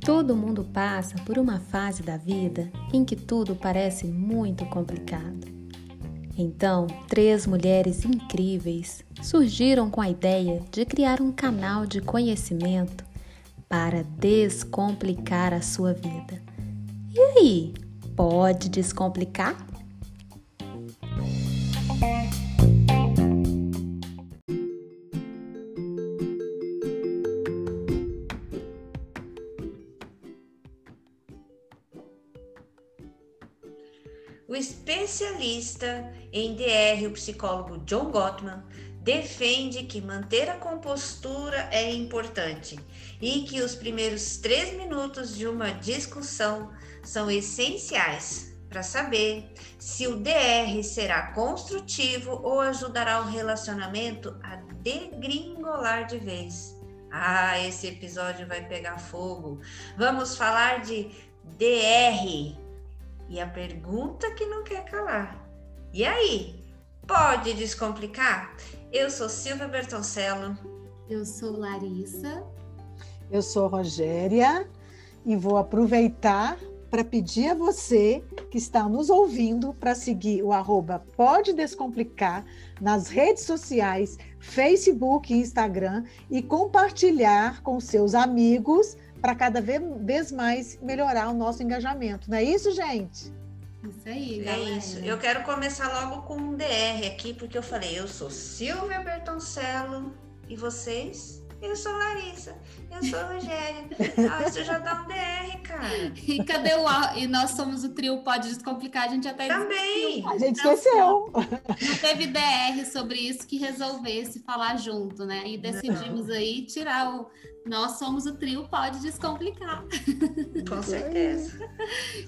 Todo mundo passa por uma fase da vida em que tudo parece muito complicado. Então, três mulheres incríveis surgiram com a ideia de criar um canal de conhecimento para descomplicar a sua vida. E aí, pode descomplicar? Especialista em DR, o psicólogo John Gottman, defende que manter a compostura é importante e que os primeiros três minutos de uma discussão são essenciais para saber se o DR será construtivo ou ajudará o relacionamento a degringolar de vez. Ah, esse episódio vai pegar fogo. Vamos falar de DR. E a pergunta que não quer calar. E aí? Pode descomplicar? Eu sou Silvia Bertoncello. Eu sou Larissa. Eu sou Rogéria e vou aproveitar para pedir a você que está nos ouvindo para seguir o arroba Pode Descomplicar nas redes sociais, Facebook e Instagram e compartilhar com seus amigos para cada vez mais melhorar o nosso engajamento. Não é isso, gente? Isso aí, É galera. isso. Eu quero começar logo com um DR aqui, porque eu falei, eu sou Silvia Bertoncello e vocês? Eu sou Larissa, eu sou Rogéria. Ah, isso já dá um DR, cara. E cadê o A? E nós somos o trio Pode Descomplicar, a gente até Também. A gente esqueceu. não teve DR sobre isso que resolvesse falar junto, né? E decidimos aí tirar o Nós somos o trio Pode Descomplicar. Com certeza.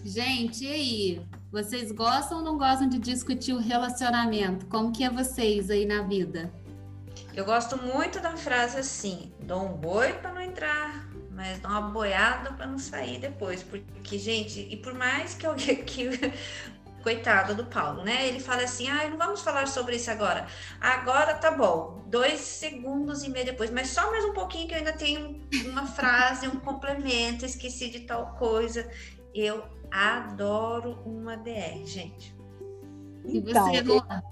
Gente, e aí? Vocês gostam ou não gostam de discutir o relacionamento? Como que é vocês aí na vida? Eu gosto muito da frase assim: dou um boi para não entrar, mas dou uma boiada para não sair depois. Porque, gente, e por mais que alguém que coitado do Paulo, né? Ele fala assim: ah, não vamos falar sobre isso agora. Agora tá bom, dois segundos e meio depois, mas só mais um pouquinho que eu ainda tenho uma frase, um complemento, esqueci de tal coisa. Eu adoro uma DR, gente. E Então, você, Luan?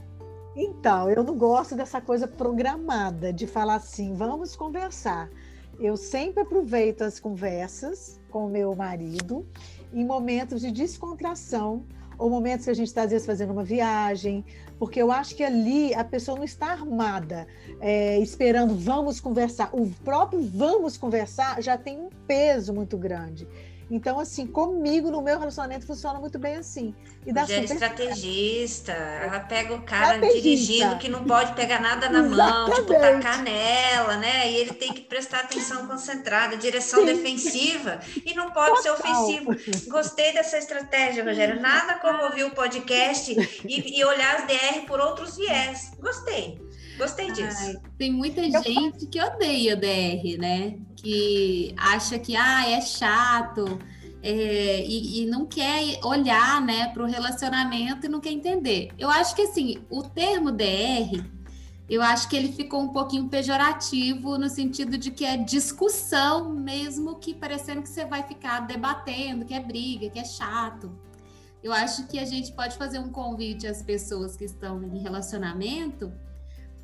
Então, eu não gosto dessa coisa programada de falar assim, vamos conversar. Eu sempre aproveito as conversas com o meu marido em momentos de descontração ou momentos que a gente está, às vezes, fazendo uma viagem, porque eu acho que ali a pessoa não está armada, é, esperando vamos conversar. O próprio vamos conversar já tem um peso muito grande. Então, assim, comigo, no meu relacionamento, funciona muito bem assim. E dá é super estrategista, ela pega o cara Estrategista. dirigindo que não pode pegar nada na mão, tipo, tacar nela, né? E ele tem que prestar atenção concentrada, direção Sim. defensiva, e não pode ser Total. ofensivo. Gostei dessa estratégia, Rogério. Nada como ouvir o podcast e, e olhar as DR por outros viés. Gostei. Gostei disso. Ai, tem muita gente que odeia DR, né? Que acha que ah, é chato é, e, e não quer olhar né, para o relacionamento e não quer entender. Eu acho que assim, o termo DR, eu acho que ele ficou um pouquinho pejorativo no sentido de que é discussão, mesmo que parecendo que você vai ficar debatendo, que é briga, que é chato. Eu acho que a gente pode fazer um convite às pessoas que estão em relacionamento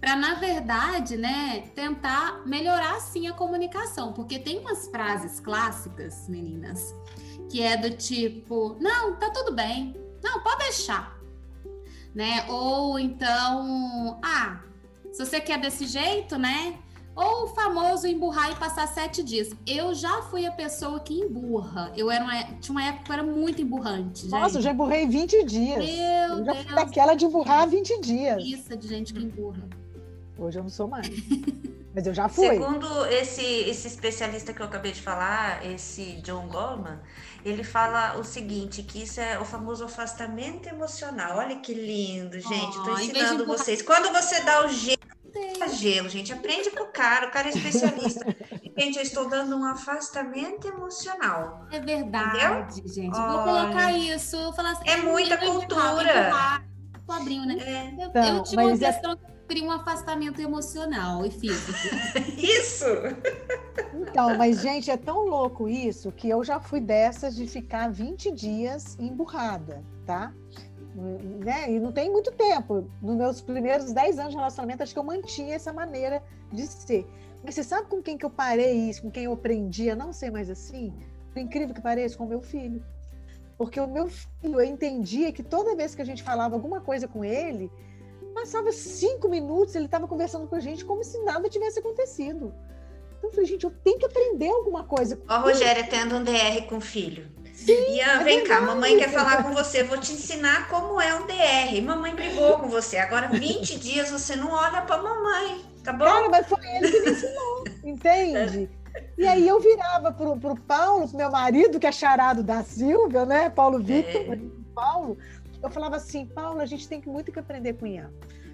para na verdade, né, tentar melhorar sim a comunicação, porque tem umas frases clássicas, meninas, que é do tipo, não, tá tudo bem, não, pode deixar, né? Ou então, ah, se você quer desse jeito, né? Ou o famoso emburrar e passar sete dias. Eu já fui a pessoa que emburra. Eu era uma, tinha uma época que eu era muito emburrante. Gente. Nossa, eu já emburrei 20 dias. Meu eu já fui Deus, daquela de emburrar 20 dias. preguiça de gente que emburra. Hoje eu não sou mais. Mas eu já fui. Segundo esse, esse especialista que eu acabei de falar, esse John Goldman, ele fala o seguinte, que isso é o famoso afastamento emocional. Olha que lindo, gente. Estou Oh, ensinando vocês. Quando você dá o gelo, dá gelo, gente, aprende com o cara, o cara é especialista. gente, eu estou dando um afastamento emocional. É verdade, gente. Vou Olha. colocar isso. Falar assim, É muita cultura. Pobrinho, né? É, Eu, Então, eu tinha uma mas é- questão sempre um afastamento emocional e físico. isso! Então, mas, gente, é tão louco isso que eu já fui dessas de ficar 20 dias emburrada, tá? Né? E não tem muito tempo. Nos meus primeiros 10 anos de relacionamento, acho que eu mantinha essa maneira de ser. Mas você sabe com quem que eu parei isso, com quem eu aprendi a não ser mais assim? Por incrível que pareça, com o meu filho. Porque o meu filho, eu entendia que toda vez que a gente falava alguma coisa com ele, passava cinco minutos, ele estava conversando com a gente como se nada tivesse acontecido. Então eu falei, gente, eu tenho que aprender alguma coisa. Ó, Rogéria tendo um DR com o filho. Sim, Ian, é vem cá, mamãe quer falar com você, vou te ensinar como é um DR. Mamãe brigou com você, agora 20 dias você não olha para mamãe, tá bom? Cara, mas foi ele que me ensinou, entende? E aí eu virava pro, pro Paulo, pro meu marido, que é charado da Silvia, né? Paulo Vitor, é. Paulo. Eu falava assim, Paulo, a gente tem muito que aprender com o Ian.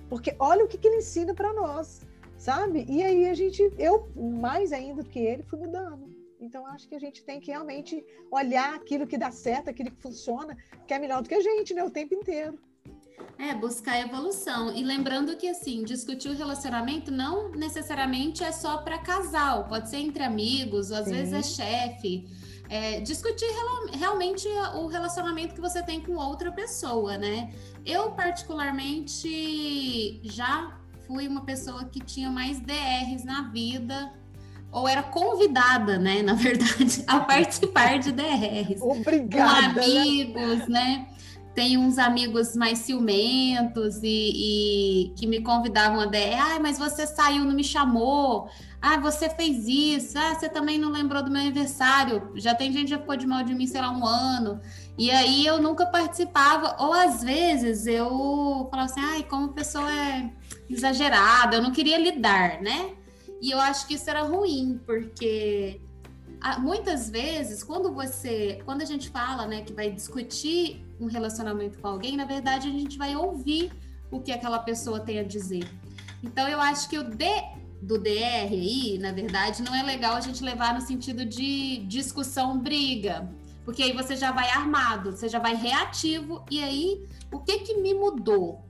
Porque olha o que, que ele ensina para nós, sabe? E aí a gente, eu, mais ainda do que ele, fui mudando. Então, acho que a gente tem que realmente olhar aquilo que dá certo, aquilo que funciona, que é melhor do que a gente, né? O tempo inteiro. É, buscar evolução. E lembrando que, assim, discutir o relacionamento não necessariamente é só para casal, pode ser entre amigos, ou às Sim. vezes é chefe. É, discutir realmente o relacionamento que você tem com outra pessoa, né? Eu, particularmente, já fui uma pessoa que tinha mais DRs na vida, ou era convidada, né, na verdade, a participar de DRs. Obrigada. Com amigos, né? tem uns amigos mais ciumentos e, e, que me convidavam a DR, ah, mas você saiu, não me chamou, ah, você fez isso, ah, você também não lembrou do meu aniversário, já tem gente que já ficou de mal de mim, sei lá, um ano, e aí eu nunca participava, ou às vezes eu falava assim, ai, como a pessoa é exagerada, eu não queria lidar, né? E eu acho que isso era ruim, porque muitas vezes, quando você, quando a gente fala, né, que vai discutir um relacionamento com alguém, na verdade a gente vai ouvir o que aquela pessoa tem a dizer. Então eu acho que o D do DR aí, na verdade, não é legal a gente levar no sentido de discussão, briga, porque aí você já vai armado, você já vai reativo e aí o que que me mudou?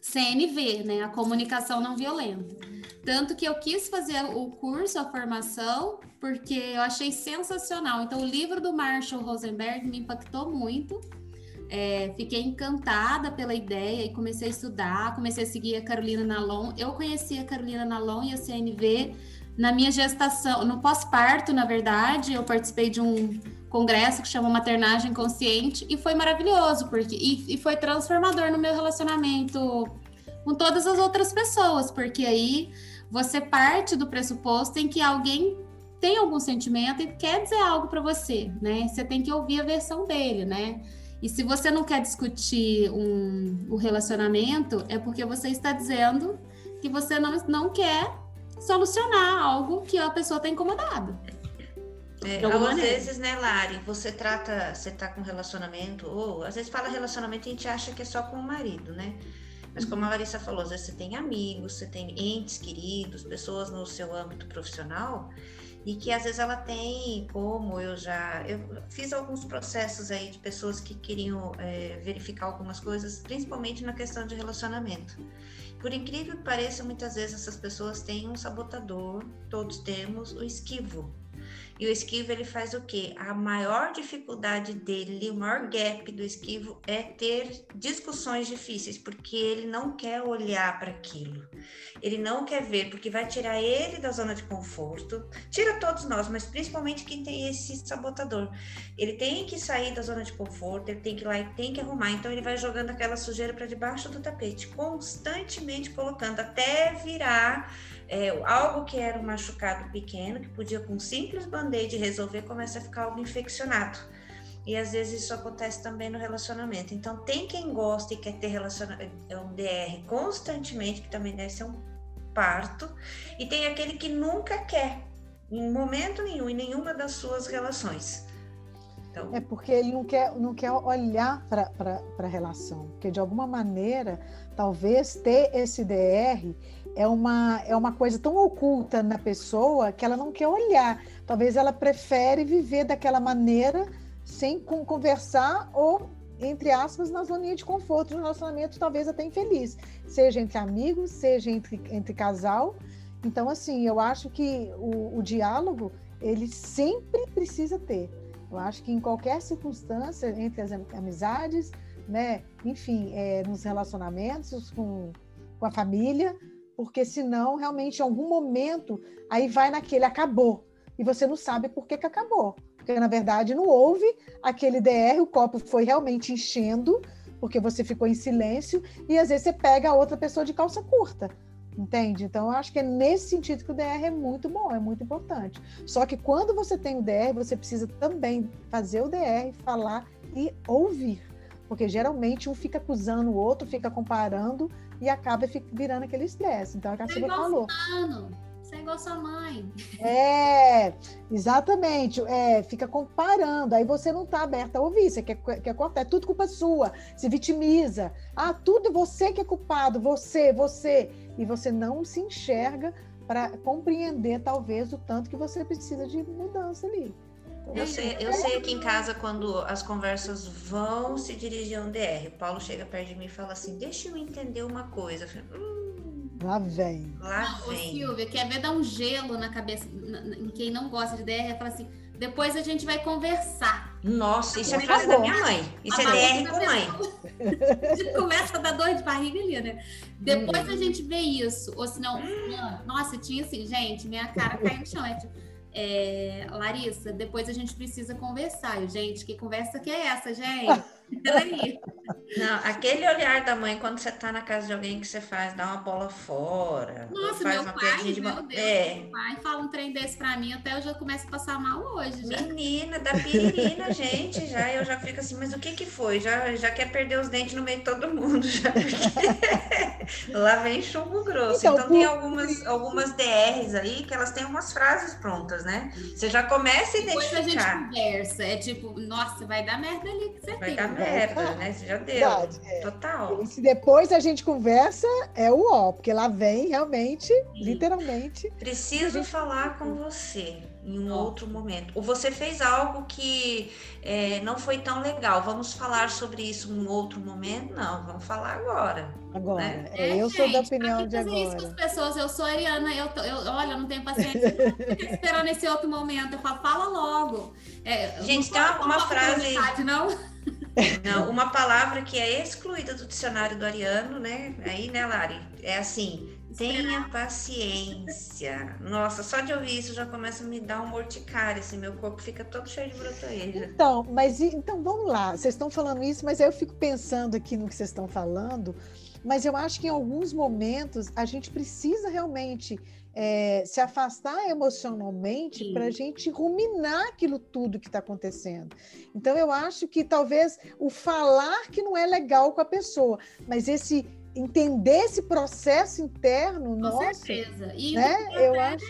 CNV, né, a comunicação não violenta. Tanto que eu quis fazer o curso, a formação, porque eu achei sensacional. Então, o livro do Marshall Rosenberg me impactou muito. É, fiquei encantada pela ideia e comecei a estudar, comecei a seguir a Carolina Nalon. Eu conheci a Carolina Nalon e a CNV na minha gestação, no pós-parto, na verdade, eu participei de um congresso que chama Maternagem Consciente e foi maravilhoso, porque e, e foi transformador no meu relacionamento com todas as outras pessoas, porque aí você parte do pressuposto em que alguém tem algum sentimento e quer dizer algo para você, né? Você tem que ouvir a versão dele, né? E se você não quer discutir um, o relacionamento, é porque você está dizendo que você não, não quer solucionar algo que a pessoa está incomodada. É, às vezes, né, Lari, você trata, você tá com relacionamento, ou às vezes fala relacionamento e a gente acha que é só com o marido, né? Mas como a Larissa falou, às vezes você tem amigos, você tem entes queridos, pessoas no seu âmbito profissional e que às vezes ela tem, como eu já eu fiz alguns processos aí de pessoas que queriam é, verificar algumas coisas, principalmente na questão de relacionamento. Por incrível que pareça, muitas vezes essas pessoas têm um sabotador, todos temos o esquivo. E o esquivo ele faz o quê? A maior dificuldade dele, o maior gap do esquivo é ter discussões difíceis, porque ele não quer olhar para aquilo. Ele não quer ver, porque vai tirar ele da zona de conforto. Tira todos nós, mas principalmente quem tem esse sabotador. Ele tem que sair da zona de conforto, ele tem que ir lá e tem que arrumar. Então ele vai jogando aquela sujeira para debaixo do tapete, constantemente colocando até virar é, algo que era um machucado pequeno, que podia com simples band-aid resolver, começa a ficar algo infeccionado. E às vezes isso acontece também no relacionamento. Então, tem quem gosta e quer ter relacionamento, é um DR constantemente, que também deve ser um parto, e tem aquele que nunca quer, em momento nenhum, em nenhuma das suas relações. Então... É porque ele não quer, não quer olhar para a relação, porque de alguma maneira, talvez ter esse DR é uma, é uma coisa tão oculta na pessoa que ela não quer olhar. Talvez ela prefere viver daquela maneira sem conversar ou entre aspas, na zoninha de conforto, no relacionamento talvez até infeliz, seja entre amigos, seja entre, entre casal. Então, assim, eu acho que o, o diálogo, ele sempre precisa ter. Eu acho que em qualquer circunstância, entre as amizades, né, enfim, é, nos relacionamentos com, com a família, porque senão, realmente, em algum momento, aí vai naquele acabou, e você não sabe por que, que acabou. Porque, na verdade, não houve aquele DR, o copo foi realmente enchendo, porque você ficou em silêncio, e às vezes você pega a outra pessoa de calça curta. Entende? Então, eu acho que é nesse sentido que o DR é muito bom, é muito importante. Só que quando você tem o DR, você precisa também fazer o DR, falar e ouvir. Porque geralmente um fica acusando o outro, fica comparando e acaba virando aquele estresse. Então, é o que a Silvia falou. Fulano. Você é igual sua mãe. É, exatamente. É, fica comparando. Aí você não está aberta a ouvir. Você quer, quer cortar. É tudo culpa sua. Se vitimiza. Ah, tudo você que é culpado. Você, você. E você não se enxerga para compreender, talvez, o tanto que você precisa de mudança ali. Eu sei, eu sei aqui em casa quando as conversas vão se dirigir a um DR. O Paulo chega perto de mim e fala assim: Deixa eu entender uma coisa. Eu falei, hum, Lá vem. Lá Ô, vem. Silvia, quer ver dar um gelo na cabeça em quem não gosta de DR? Fala assim, depois a gente vai conversar. Nossa, isso é Por frase da favor. minha mãe. Isso A é DR da com mãe. pessoa- A gente começa a dar dor de barriga ali, né? Depois a gente vê isso. Ou senão, mano, nossa, tinha assim, gente, minha cara caiu no chão. É tipo, é, Larissa, depois a gente precisa conversar. Eu, gente, que conversa que é essa, gente? Peraí. Não, aquele olhar da mãe quando você tá na casa de alguém que você faz, dá uma bola fora. Nossa, faz meu uma pai, de meu. Deus, É. meu pai fala um trem desse pra mim, até eu já começo a passar mal hoje. Já. Menina, da piririna, gente, já eu já fico assim, mas o que que foi? Já, já quer perder os dentes no meio de todo mundo, já. porque Lá vem chumbo grosso. Então, Então, tem algumas, algumas DRs aí que elas têm umas frases prontas, né? Você já começa a Depois a gente identificar. conversa. É tipo, nossa, vai dar merda ali, com certeza. Vai dar merda, né? Você já deu. Verdade, é. Total. E se depois a gente conversa, é o ó, porque lá vem realmente, literalmente. Preciso falar com você em um Nossa. outro momento. Ou você fez algo que é, não foi tão legal. Vamos falar sobre isso em um outro momento? Não, vamos falar agora. Agora, Né? é, eu sou da gente, opinião que de fazer isso com agora. as pessoas? Eu sou a Ariana, eu, tô- eu olha, eu não tenho paciência esperando esse outro momento. Eu falo, fala logo. É, eu Gente, tem uma- uma frase- Não? Não, uma palavra que é excluída do dicionário do Ariano, né? Aí, né, Lari? É assim: tenha paciência. Nossa, só de ouvir isso já começa a me dar um morticário, assim, meu corpo fica todo cheio de brotoeja. Então, mas então vamos lá. Vocês estão falando isso, mas aí eu fico pensando aqui no que vocês estão falando. Mas eu acho que em alguns momentos a gente precisa realmente é, se afastar emocionalmente para a gente ruminar aquilo tudo que está acontecendo. Então eu acho que talvez o falar que não é legal com a pessoa, mas esse entender esse processo interno, Com nossa, certeza. E né? Eu acho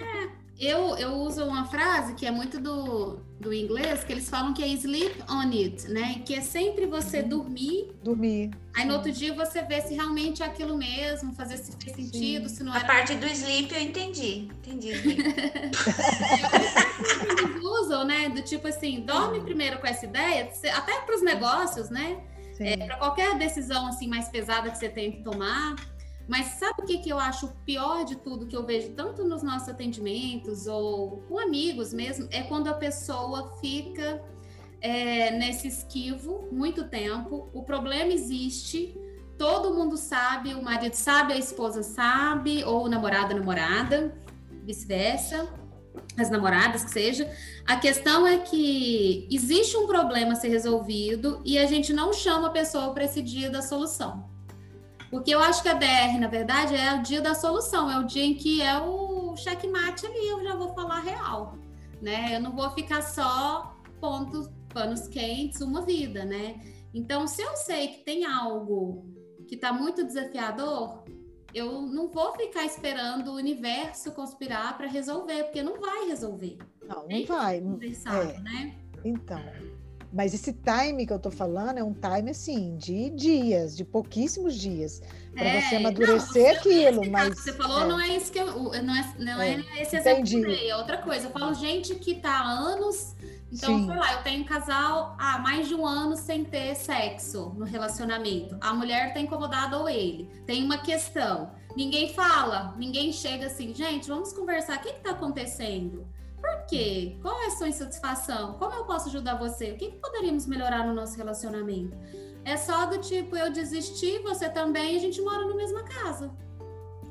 eu, eu uso uma frase que é muito do, do inglês, que eles falam que é sleep on it, né? Que é sempre você Uhum. dormir, dormir. aí no outro dia você vê se realmente é aquilo mesmo, fazer se fez sentido, se não A era parte do sleep eu entendi. Entendi. eles usam, né? Do tipo assim, dorme primeiro com essa ideia, até para os negócios, né? Sim. para qualquer decisão assim mais pesada que você tem que tomar. Mas sabe o que, que eu acho pior de tudo que eu vejo tanto nos nossos atendimentos ou com amigos mesmo? É quando a pessoa fica é, nesse esquivo muito tempo. O problema existe, todo mundo sabe, o marido sabe, a esposa sabe, ou o namorado, a namorada, vice-versa, as namoradas que seja. A questão é que existe um problema a ser resolvido e a gente não chama a pessoa para esse dia da solução. Porque eu acho que a DR, na verdade, é o dia da solução, é o dia em que é o checkmate ali, eu já vou falar real, né? Eu não vou ficar só pontos, panos quentes uma vida, né? Então, se eu sei que tem algo que está muito desafiador, eu não vou ficar esperando o universo conspirar para resolver, porque não vai resolver. Não, não vai. Conversado, É. né? Então, mas esse time que eu tô falando é um time assim de dias, de pouquíssimos dias, para É, você não, amadurecer você- aquilo. Esse caso Mas você falou é, não é isso que eu, não é, não é, É, esse exemplo que eu dei, é outra coisa. Eu falo gente que tá há anos Então, Sim. foi lá, eu tenho um casal há mais de um ano sem ter sexo no relacionamento. A mulher tá incomodada ou ele. Tem uma questão. Ninguém fala, ninguém chega assim, gente, vamos conversar. O que, que tá acontecendo? Por quê? Qual é a sua insatisfação? Como eu posso ajudar você? O que, que poderíamos melhorar no nosso relacionamento? É só do tipo, eu desisti, você também, e a gente mora na mesma casa.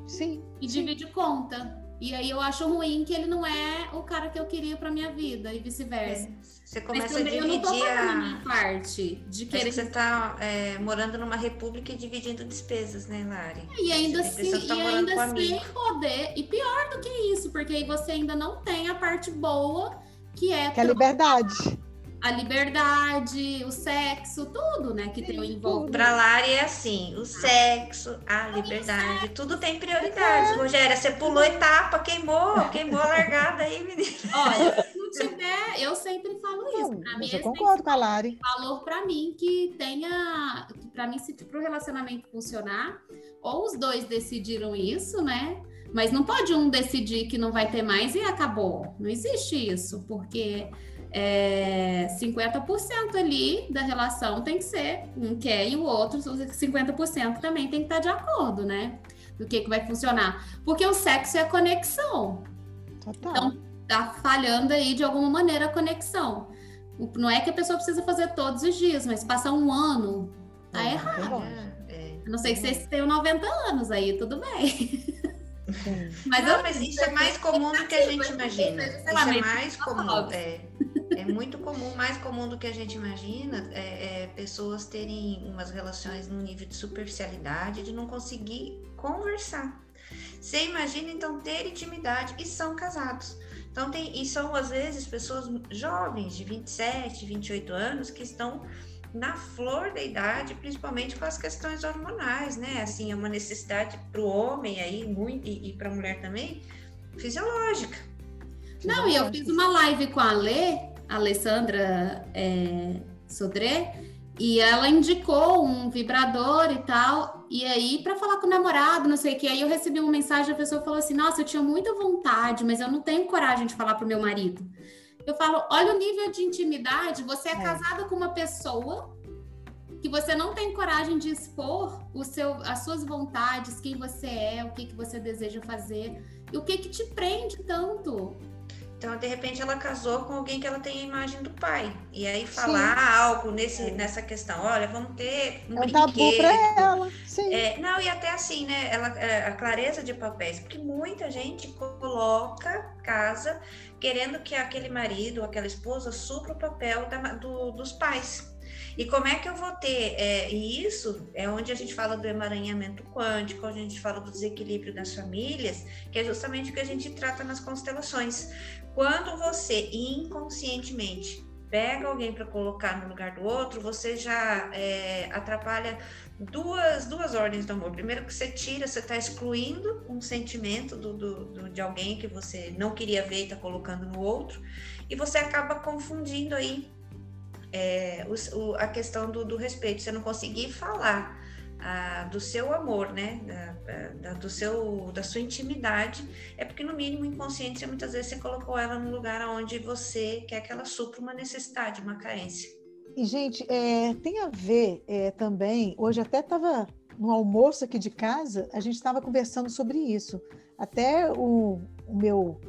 Sim. E sim. divide conta. E aí eu acho ruim que ele não é o cara que eu queria pra minha vida e vice-versa. É, Você começa a também eu não tô dividir a minha parte de querer que você está morando numa república e dividindo despesas, né, Lari? E ainda, Você se, pensa que tá e ainda sem poder, e pior do que isso, porque aí você ainda não tem a parte boa, que é Que é a liberdade. A liberdade, o sexo, tudo, né? Que tem o envolvimento. Pra Lari é assim, o sexo, a liberdade, tudo tem prioridades. Rogéria, você pulou etapa, queimou, queimou a largada aí, menina. Olha, se não tiver, eu sempre falo isso. Não, Pra mim, mas eu esse concordo com a Lari. valor para mim que tenha, que para mim se para o relacionamento funcionar, ou os dois decidiram isso, né? Mas não pode um decidir que não vai ter mais e acabou. Não existe isso, porque é, 50% ali da relação tem que ser um quer e o outro, os 50% também tem que estar de acordo, né? Do que, que vai funcionar. Porque o sexo é a conexão Total. Então, tá falhando aí de alguma maneira a conexão. O- Não é que a pessoa precisa fazer todos os dias, mas passar um ano, tá É, errado. é. É. A não sei que vocês tenham 90 anos aí, tudo bem. Mas Não, eu- mas isso é mais comum do que a gente imagina. Isso é mais comum. É, é muito comum, mais comum do que a gente imagina, é, é pessoas terem umas relações num nível de superficialidade, de não conseguir conversar. Você imagina, então, ter intimidade e são casados. Então, tem, e são, às vezes, pessoas jovens, de 27, 28 anos, que estão na flor da idade, principalmente com as questões hormonais, né? Assim, é uma necessidade para o homem aí, muito, e, e para a mulher também, fisiológica. Não, e eu fiz uma live com a Lê, Alessandra é, Sodré, e ela indicou um vibrador e tal, e aí para falar com o namorado, não sei o que, aí eu recebi uma mensagem, a pessoa falou assim, nossa, eu tinha muita vontade, mas eu não tenho coragem de falar pro meu marido. Eu falo, olha o nível de intimidade, você é, É. casada com uma pessoa que você não tem coragem de expor o seu, as suas vontades, quem você é, o que, que você deseja fazer, e o que que te prende tanto. Então, de repente, ela casou com alguém que ela tem a imagem do pai. E aí falar algo nesse, nessa questão, olha, vamos ter um É um tabu brinquedo. para ela. Sim. É, não, e até assim, né? Ela, é, a clareza de papéis, porque muita gente coloca casa querendo que aquele marido aquela esposa supra o papel da- do- dos pais. E como é que eu vou ter? É, e isso é onde a gente fala do emaranhamento quântico, onde a gente fala do desequilíbrio das famílias, que é justamente o que a gente trata nas constelações. Quando você inconscientemente pega alguém para colocar no lugar do outro, você já é, atrapalha duas, duas ordens do amor. Primeiro que você tira, você está excluindo um sentimento do, do- do- de alguém que você não queria ver e está colocando no outro, e você acaba confundindo aí é, os- o- a questão do, do respeito. Você não conseguir falar ah, do seu amor, né? Da, da- do seu, da sua intimidade, é porque no mínimo inconsciente muitas vezes você colocou ela no lugar onde você quer que ela supra uma necessidade, uma carência. E, gente, é, tem a ver é, também. Hoje até estava no almoço aqui de casa, a gente estava conversando sobre isso. Até o, o meu.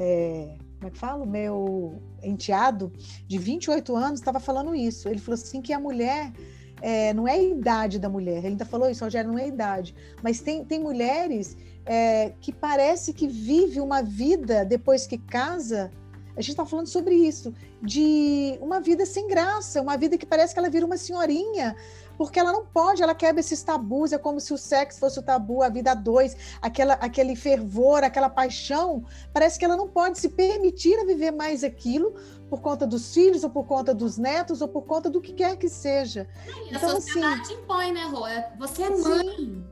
é, como é que fala? O meu enteado de 28 anos estava falando isso. Ele falou assim que a mulher. é, não é a idade da mulher, ele ainda falou isso, Rogério, não é a idade, mas tem, tem mulheres é, que parece que vive uma vida depois que casa. A gente está falando sobre isso, de uma vida sem graça, uma vida que parece que ela vira uma senhorinha, porque ela não pode, ela quebra esses tabus, é como se o sexo fosse o tabu, a vida a dois, aquela, aquele fervor, aquela paixão, parece que ela não pode se permitir a viver mais aquilo por conta dos filhos, ou por conta dos netos, ou por conta do que quer que seja. E a Então, sociedade impõe, né, Rô? É- Você é Sim. mãe.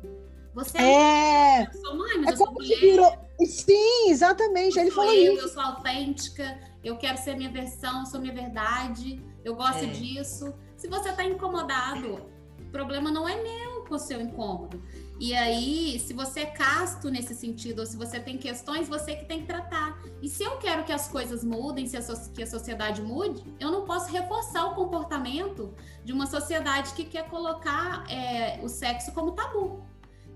Você é, É. Eu sou mãe, mas é eu sou mulher. virou. Sim, exatamente, ele sou falou eu, isso. eu sou autêntica, eu quero ser minha versão, sou minha verdade, eu gosto É. disso. Se você tá incomodado, o problema não é meu com o seu incômodo. E aí, se você é casto nesse sentido, ou se você tem questões, você que tem que tratar. E se eu quero que as coisas mudem, se a so que a sociedade mude, eu não posso reforçar o comportamento de uma sociedade que quer colocar é, o sexo como tabu.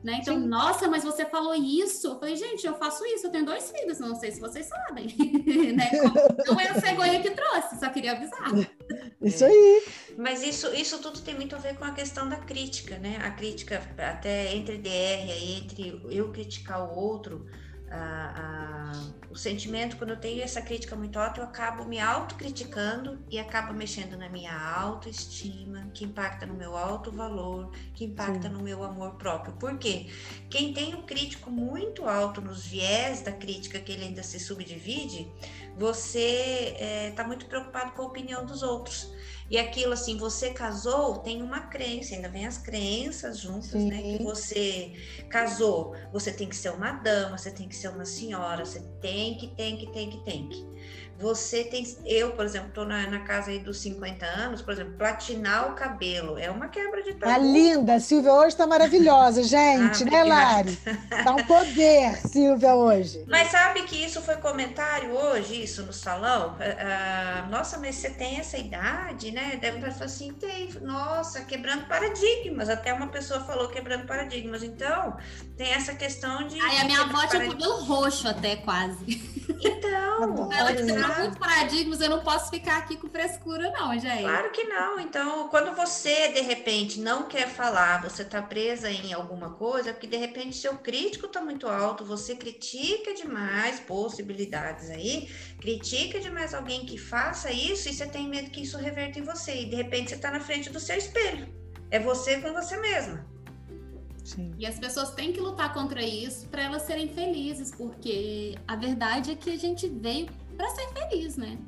Né? Então, Sim. nossa, mas você falou isso. Eu falei, gente, eu faço isso, eu tenho dois filhos, não sei se vocês sabem. né? Não é a cegonha que trouxe, só queria avisar. Isso aí. Mas isso, isso tudo tem muito a ver com a questão da crítica, né? A crítica até entre DR, entre eu criticar o outro, a, a, o sentimento, quando eu tenho essa crítica muito alta, eu acabo me autocriticando e acabo mexendo na minha autoestima, que impacta no meu alto valor, que impacta Sim. no meu amor próprio. Por quê? Quem tem um crítico muito alto nos viés da crítica, que ele ainda se subdivide, você está eh, é, muito preocupado com a opinião dos outros. E aquilo assim, você casou, tem uma crença, ainda vem as crenças juntas, Sim. né? Que você casou, você tem que ser uma dama, você tem que ser uma senhora, você tem que, tem que, tem que, tem que. Você tem, eu, por exemplo, estou na, na, casa aí dos 50 anos, por exemplo, platinar o cabelo é uma quebra de tabu. Tá linda, Silvia hoje está maravilhosa, gente, ah, né, Lari? Tá um poder, Silvia, hoje. Mas sabe que isso foi comentário hoje, isso no salão? Ah, nossa, mas você tem essa idade, né? Deve estar assim, tem, nossa, quebrando paradigmas. Até uma pessoa falou quebrando paradigmas. Então, tem essa questão de. Ai, a minha avó tinha cabelo roxo até quase. Então, ela muitos paradigmas, eu não posso ficar aqui com frescura, não, gente. Claro que não. Então, quando você, de repente, não quer falar, você está presa em alguma coisa, porque de repente seu crítico está muito alto, você critica demais possibilidades aí, critica demais alguém que faça isso e você tem medo que isso reverta em você. E de repente você está na frente do seu espelho. É você com você mesma. Sim. E as pessoas têm que lutar contra isso para elas serem felizes, porque a verdade é que a gente veio para ser feliz, né?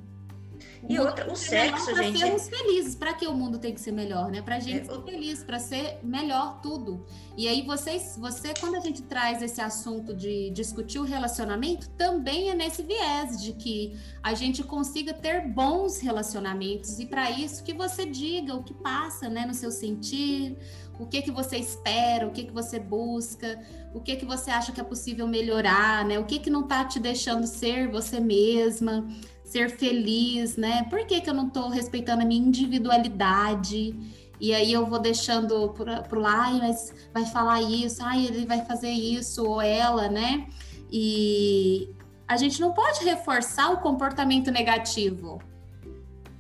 E outra, o sexo, pra gente. Para sermos felizes. Para que o mundo tem que ser melhor, né? Para gente é, ser feliz, para ser melhor tudo. E aí, vocês, você, quando a gente traz esse assunto de discutir o relacionamento, também é nesse viés de que a gente consiga ter bons relacionamentos. E para isso, que você diga o que passa, né? No seu sentir, o que que você espera, o que que você busca, o que que você acha que é possível melhorar, né? O que que não está te deixando ser você mesma, ser feliz, né? Por que que eu não estou respeitando a minha individualidade? E aí eu vou deixando pro lá, mas vai falar isso, ai, ele vai fazer isso, ou ela, né? E a gente não pode reforçar o comportamento negativo,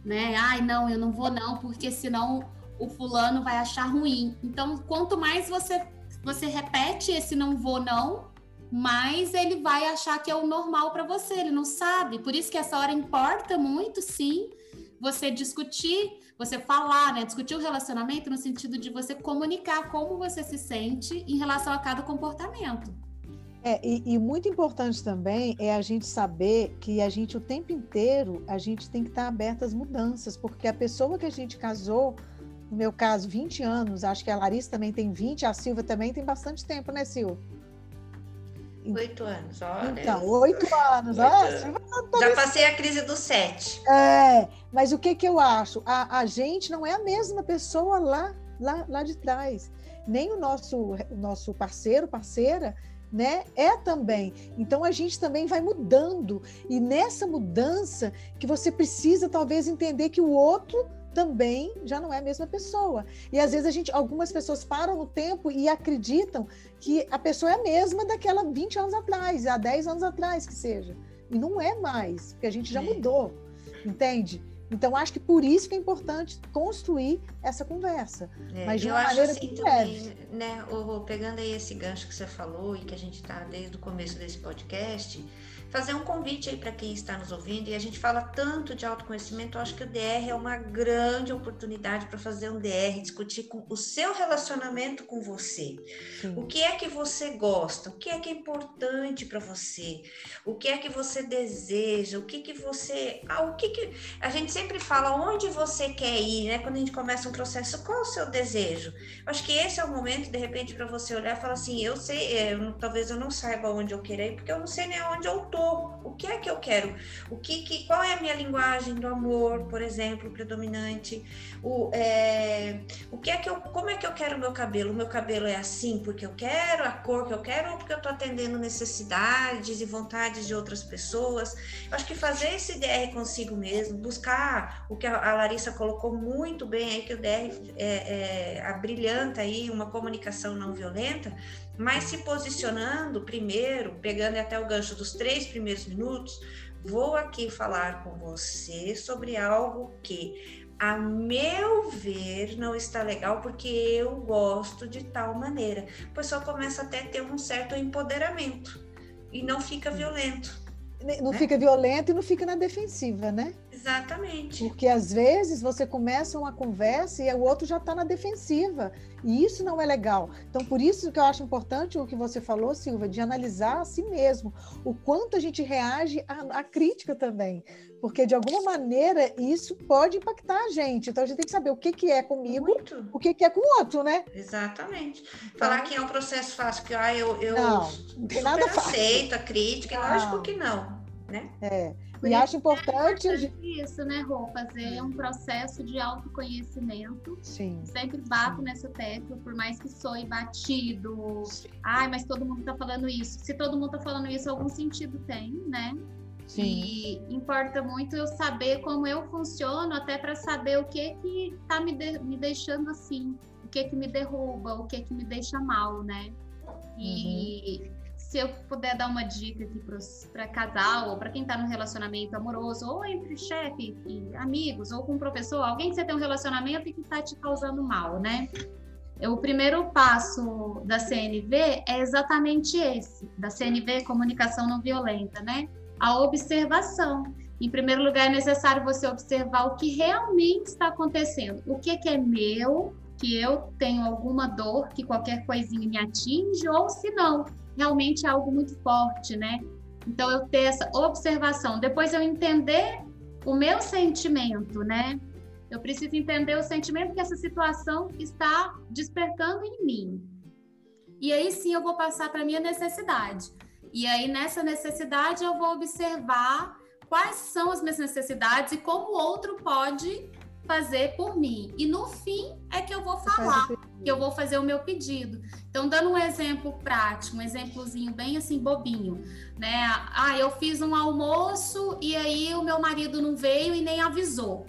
né? Ai, não, eu não vou não, porque senão o fulano vai achar ruim. Então, quanto mais você você repete esse não vou não, mais ele vai achar que é o normal para você, ele não sabe. Por isso que essa hora importa muito, sim, você discutir, você falar, né? Discutir o relacionamento no sentido de você comunicar como você se sente em relação a cada comportamento. É, e, e, muito importante também é a gente saber que a gente o tempo inteiro a gente tem que estar aberto às mudanças, porque a pessoa que a gente casou no meu caso, 20 anos, acho que a Larissa também tem 20, a Silvia também tem bastante tempo, né, Sil? Oito anos, olha. Então, oito anos. Oito. Tá Já passei a crise dos sete. É, mas o que, que eu acho? A, a gente não é a mesma pessoa lá, lá, lá de trás. Nem o nosso, o nosso parceiro, parceira, né? É também. Então a gente também vai mudando. E nessa mudança que você precisa talvez entender que o outro também já não é a mesma pessoa. E às vezes a gente, algumas pessoas param no tempo e acreditam que a pessoa é a mesma daquela 20 anos atrás, há 10 anos atrás que seja. E não é mais, porque a gente já é. mudou, entende? Então acho que por isso que é importante construir essa conversa. É, mas de uma maneira assim, que também, né, pegando aí esse gancho que você falou e que a gente está desde o começo desse podcast, fazer um convite aí para quem está nos ouvindo. E a gente fala tanto de autoconhecimento, eu acho que o DR é uma grande oportunidade para fazer um DR, discutir com o seu relacionamento com você. Sim. O que é que você gosta? O que é que é importante para você? O que é que você deseja? O que que você, ah, o que que a gente sempre fala onde você quer ir, né? Quando a gente começa um processo, qual o seu desejo? Eu acho que esse é o momento, de repente, para você olhar e falar assim: eu sei, é, eu, talvez eu não saiba onde eu quero ir, porque eu não sei nem onde eu tô. O que é que eu quero? O que, que qual é a minha linguagem do amor, por exemplo, predominante? O, é, o que é que eu, como é que eu quero o meu cabelo? O meu cabelo é assim porque eu quero, a cor que eu quero, ou porque eu tô atendendo necessidades e vontades de outras pessoas? Eu acho que fazer esse DR consigo mesmo, buscar o que a Larissa colocou muito bem aí, que o DR é, é, aí uma comunicação não violenta, mas se posicionando primeiro, pegando até o gancho dos três primeiros minutos, vou aqui falar com você sobre algo que a meu ver, não está legal porque eu gosto de tal maneira. Pois só começa até a ter um certo empoderamento e não fica violento. Não né? fica violento e não fica na defensiva, né? Exatamente. Porque às vezes você começa uma conversa e o outro já está na defensiva. E isso não é legal. Então, por isso que eu acho importante o que você falou, Silva, de analisar a si mesmo, o quanto a gente reage à, à crítica também. Porque, de alguma maneira, isso pode impactar a gente. Então, a gente tem que saber o que, que é comigo, Muito. o que, que é com o outro, né? Exatamente. Então, Falar que é um processo fácil, que ah, eu, eu não, tem nada aceito a crítica, não. lógico que não. Né? É. e acho importante. É isso, né, Rô? Fazer um processo de autoconhecimento. Sim. Sempre bato sim. nessa tecla, por mais que soe batido. Sim. Ai, mas todo mundo tá falando isso. Se todo mundo tá falando isso, algum sentido tem, né? Sim. E importa muito eu saber como eu funciono, até para saber o que que tá me, de, me deixando assim, o que que me derruba, o que que me deixa mal, né? E uhum se eu puder dar uma dica aqui para casal, ou para quem está no relacionamento amoroso, ou entre chefe e amigos, ou com um professor, alguém que você tem um relacionamento e que está te causando mal, né? O primeiro passo da CNV é exatamente esse, da CNV, comunicação não violenta, né? A observação. Em primeiro lugar, é necessário você observar o que realmente está acontecendo. O que, que é meu, que eu tenho alguma dor, que qualquer coisinha me atinge, ou se não, realmente é algo muito forte, né? Então eu ter essa observação, depois eu entender o meu sentimento, né? Eu preciso entender o sentimento que essa situação está despertando em mim. E aí sim eu vou passar para minha necessidade. E aí nessa necessidade eu vou observar quais são as minhas necessidades e como o outro pode fazer por mim. E no fim é que eu vou falar, que eu vou fazer o meu pedido. Então, dando um exemplo prático, um exemplozinho bem assim bobinho, né? Ah, eu fiz um almoço e aí o meu marido não veio e nem avisou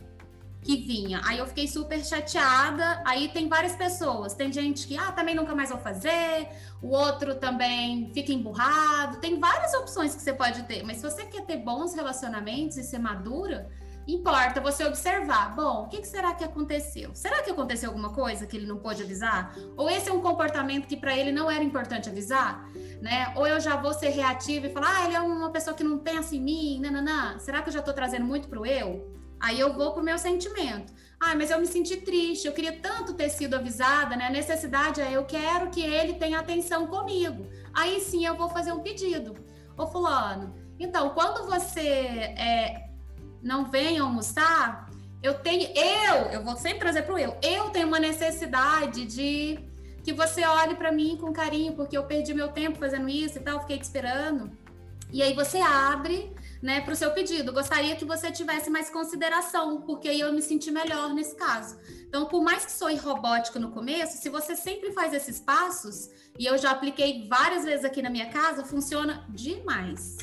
que vinha. Aí eu fiquei super chateada. Aí tem várias pessoas. Tem gente que, ah, também nunca mais vou fazer. O outro também fica emburrado. Tem várias opções que você pode ter. Mas se você quer ter bons relacionamentos e ser madura, Importa você observar. Bom, o que, será que aconteceu? Será que aconteceu alguma coisa que ele não pôde avisar? Ou esse é um comportamento que para ele não era importante avisar? Né? Ou eu já vou ser reativa e falar, ah, ele é uma pessoa que não pensa em mim, nananã. Será que eu já estou trazendo muito para o eu? Aí eu vou para o meu sentimento. Ah, mas eu me senti triste, eu queria tanto ter sido avisada, né? A necessidade é eu quero que ele tenha atenção comigo. Aí sim eu vou fazer um pedido. Ô fulano, então, quando você é, não vem almoçar, eu tenho, eu, eu vou sempre trazer para o eu, eu tenho uma necessidade de que você olhe para mim com carinho, porque eu perdi meu tempo fazendo isso e tal, fiquei te esperando. E aí você abre, né, para o seu pedido. Gostaria que você tivesse mais consideração, porque aí eu me senti melhor nesse caso. Então, por mais que soe robótico no começo, se você sempre faz esses passos, e eu já apliquei várias vezes aqui na minha casa, funciona demais.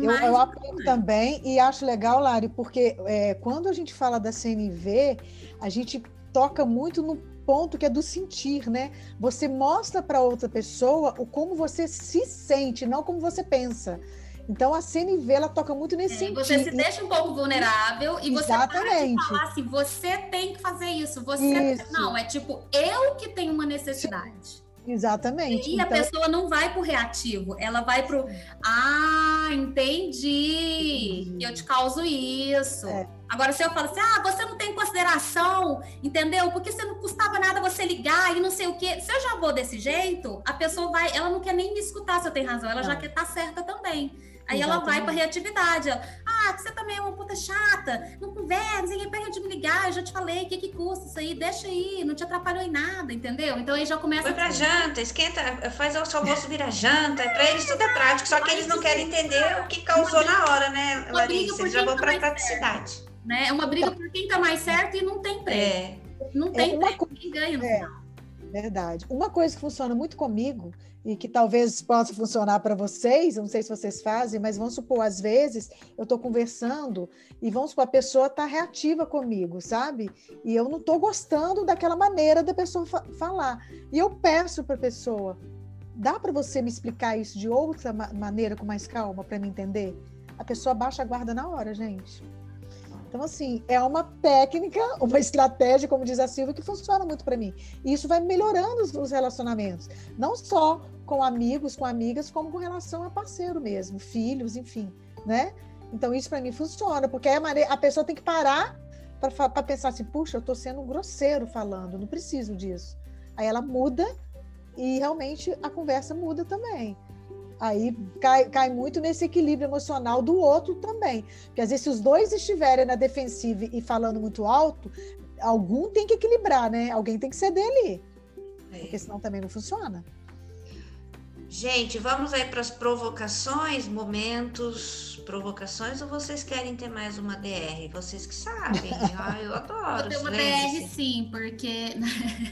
Demais, eu, eu aplico também e acho legal, Lari, porque é, quando a gente fala da CNV, a gente toca muito no ponto que é do sentir, né? Você mostra para outra pessoa o como você se sente, não como você pensa. Então a CNV ela toca muito nesse é, sentido. Você se deixa um pouco vulnerável e você Exatamente. para falar assim, você tem que fazer isso. Você isso. não é tipo eu que tenho uma necessidade. Exatamente. E então... a pessoa não vai para o reativo, ela vai para o Ah, entendi. Uhum. Eu te causo isso. É. Agora, se eu falo assim, ah, você não tem consideração, entendeu? Porque você não custava nada você ligar e não sei o quê. Se eu já vou desse jeito, a pessoa vai, ela não quer nem me escutar se eu tenho razão, ela não. já quer estar tá certa também. Aí Exatamente. ela vai para reatividade. Ela, ah, chato, você também é uma puta chata, não conversa, ninguém pega de me ligar, eu já te falei, o que que custa isso aí? Deixa aí, não te atrapalhou em nada, entendeu? Então aí já começa... Foi pra janta, esquenta, faz o seu almoço virar janta, pra eles tudo é prático, só que eles não querem entender o que causou na hora, né, Larissa? Eles já vão pra praticidade. Né? É uma briga por quem tá mais certo e não tem preço. É. Não tem é preço, ninguém ganha no é. final. Verdade. Uma coisa que funciona muito comigo e que talvez possa funcionar para vocês, não sei se vocês fazem, mas vamos supor, às vezes eu estou conversando e vamos supor, a pessoa está reativa comigo, sabe? E eu não estou gostando daquela maneira da pessoa fa falar. E eu peço para a pessoa, dá para você me explicar isso de outra ma maneira, com mais calma, para me entender? A pessoa baixa a guarda na hora, gente. Então, assim, é uma técnica, uma estratégia, como diz a Silvia, que funciona muito para mim. E isso vai melhorando os, os, relacionamentos. Não só com amigos, com amigas, como com relação a parceiro mesmo, filhos, enfim, né? Então, isso para mim funciona, porque a, maneira, a pessoa tem que parar para pensar assim, puxa, eu estou sendo grosseiro falando, não preciso disso. Aí ela muda e realmente a conversa muda também. Aí cai, cai muito nesse equilíbrio emocional do outro também. Porque às vezes, se os dois estiverem na defensiva e falando muito alto, algum tem que equilibrar, né? Alguém tem que ceder ali. É. Porque senão também não funciona. Gente, vamos aí para as provocações, momentos, provocações, ou vocês querem ter mais uma DR? Vocês que sabem. ah, eu adoro. Vou ter uma DR sim, porque.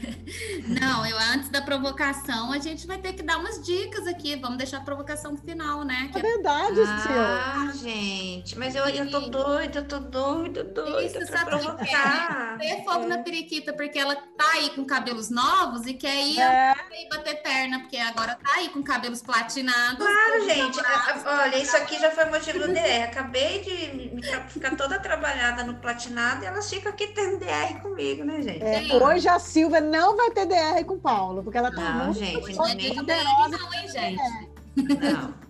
Não, eu antes da provocação, a gente vai ter que dar umas dicas aqui. Vamos deixar a provocação pro final, né? Que é verdade, Ah, gente, mas eu, eu tô doida, eu tô doida, doida. Isso, pra provocar. Ter fogo é. na periquita, porque ela tá aí com cabelos novos e quer ir é. bater perna, porque agora tá aí com cabelos platinados. Claro, gente. Olha, isso aqui já foi motivo do DR. Acabei de ficar toda trabalhada no platinado e elas ficam aqui tendo DR comigo, né, gente? É, hoje a Silvia não vai ter DR com o Paulo, porque ela tá não, muito gente, não nem poderosa. Não, hein, gente? Não.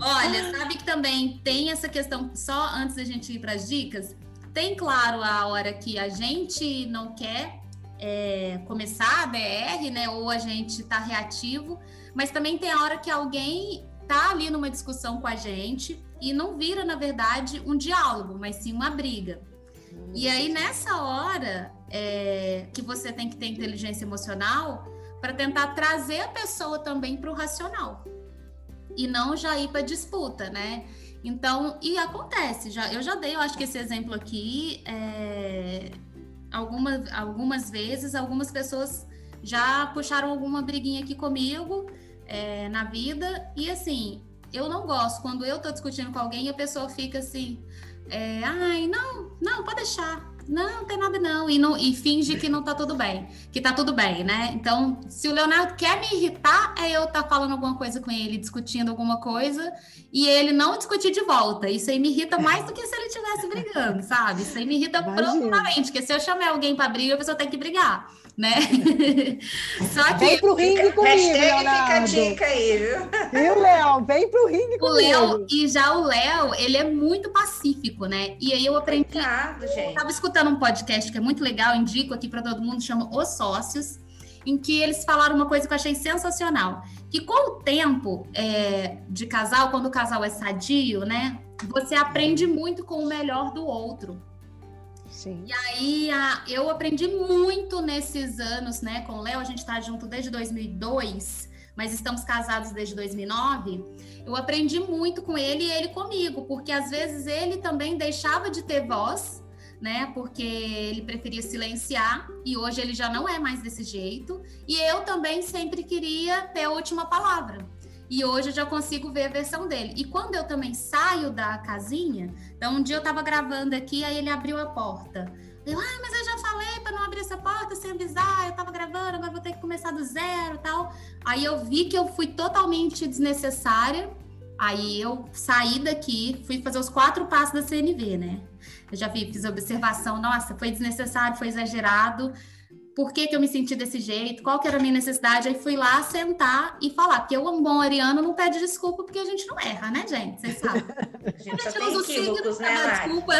Olha, sabe que também tem essa questão, só antes da gente ir para as dicas, tem claro a hora que a gente não quer é, começar a DR, né? Ou a gente tá reativo, mas também tem a hora que alguém tá ali numa discussão com a gente e não vira, na verdade, um diálogo, mas sim uma briga. E aí, nessa hora é, que você tem que ter inteligência emocional para tentar trazer a pessoa também para o racional e não já ir para disputa, né? Então, e acontece, já, eu já dei, eu acho que esse exemplo aqui, é, algumas, algumas vezes, algumas pessoas já puxaram alguma briguinha aqui comigo é, na vida. E assim, eu não gosto quando eu tô discutindo com alguém e a pessoa fica assim, é, ai, não, não, pode deixar. Não, não tem nada não. E, não. e finge que não tá tudo bem. Que tá tudo bem, né? Então, se o Leonardo quer me irritar, é eu estar tá falando alguma coisa com ele, discutindo alguma coisa, e ele não discutir de volta. Isso aí me irrita mais do que se ele estivesse brigando, sabe? Isso aí me irrita profundamente, porque se eu chamar alguém para briga, a pessoa tem que brigar né? Só que. Vem pro ringue comigo, Hashtag Leonardo. fica a dica aí, viu? Viu, Léo? Vem pro ringue comigo. O Léo, e já o Léo, ele é muito pacífico, né? E aí eu aprendi. Coitado, gente. Eu tava escutando um podcast que é muito legal, indico aqui para todo mundo, chama Os Sócios em que eles falaram uma coisa que eu achei sensacional, que com o tempo é, de casal, quando o casal é sadio, né, você aprende muito com o melhor do outro. Sim. E aí a, eu aprendi muito nesses anos, né, com o Léo, a gente está junto desde 2002, mas estamos casados desde 2009. Eu aprendi muito com ele e ele comigo, porque às vezes ele também deixava de ter voz, né? Porque ele preferia silenciar e hoje ele já não é mais desse jeito. E eu também sempre queria ter a última palavra. E hoje eu já consigo ver a versão dele. E quando eu também saio da casinha, então um dia eu tava gravando aqui, aí ele abriu a porta. Eu, ah, mas eu já falei para não abrir essa porta sem avisar, eu tava gravando, agora vou ter que começar do zero tal. Aí eu vi que eu fui totalmente desnecessária. Aí eu saí daqui, fui fazer os quatro passos da CNV, né? Eu já fiz observação, nossa, foi desnecessário, foi exagerado por que, que eu me senti desse jeito, qual que era a minha necessidade. Aí fui lá sentar e falar, porque o um bom ariano não pede desculpa porque a gente não erra, né, gente? Vocês sabem. A gente, só tem equívocos, né, desculpa.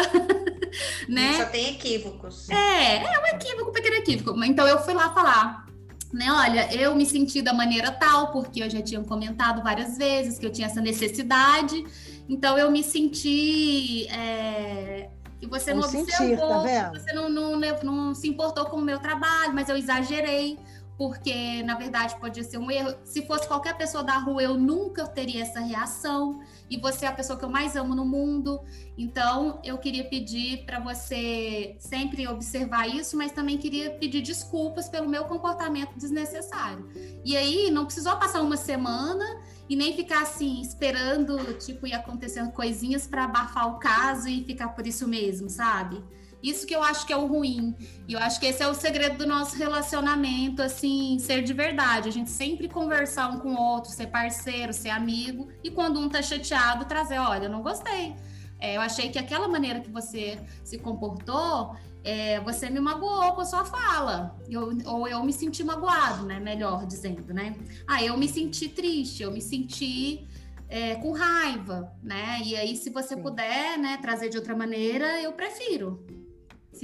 né? só tem equívocos. É, é um equívoco, pequeno equívoco. Então eu fui lá falar, né? Olha, eu me senti da maneira tal, porque eu já tinha comentado várias vezes que eu tinha essa necessidade, então eu me senti. É, que você não observou, sentir, tá você não, não, não se importou com o meu trabalho, mas eu exagerei porque na verdade podia ser um erro. Se fosse qualquer pessoa da rua, eu nunca teria essa reação. E você é a pessoa que eu mais amo no mundo. Então, eu queria pedir para você sempre observar isso, mas também queria pedir desculpas pelo meu comportamento desnecessário. E aí, não precisou passar uma semana e nem ficar assim esperando, tipo, ir acontecendo coisinhas para abafar o caso e ficar por isso mesmo, sabe? Isso que eu acho que é o ruim. E eu acho que esse é o segredo do nosso relacionamento, assim, ser de verdade. A gente sempre conversar um com o outro, ser parceiro, ser amigo. E quando um tá chateado, trazer, olha, eu não gostei. É, eu achei que aquela maneira que você se comportou, é, você me magoou com a sua fala. Eu, ou eu me senti magoado, né? Melhor dizendo, né? Ah, eu me senti triste, eu me senti é, com raiva, né? E aí, se você Sim. puder, né, trazer de outra maneira, eu prefiro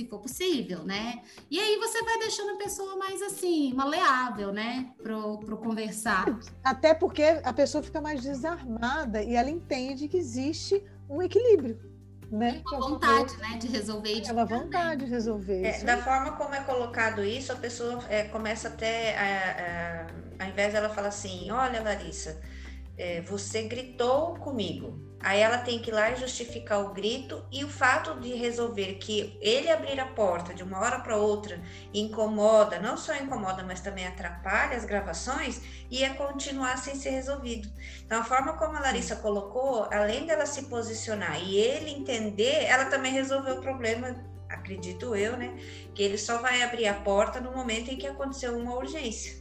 se for possível, né? E aí você vai deixando a pessoa mais assim, maleável, né? Pro, pro conversar. Até porque a pessoa fica mais desarmada e ela entende que existe um equilíbrio. Né? Uma vontade, né, de resolver. É uma vontade de resolver. É, da forma como é colocado isso, a pessoa é, começa até, a, a, ao invés dela falar assim, olha, Larissa, é, você gritou comigo. Aí ela tem que ir lá e justificar o grito e o fato de resolver que ele abrir a porta de uma hora para outra incomoda, não só incomoda, mas também atrapalha as gravações, ia continuar sem ser resolvido. Então, a forma como a Larissa colocou, além dela se posicionar e ele entender, ela também resolveu o problema acredito eu, né? Que ele só vai abrir a porta no momento em que aconteceu uma urgência.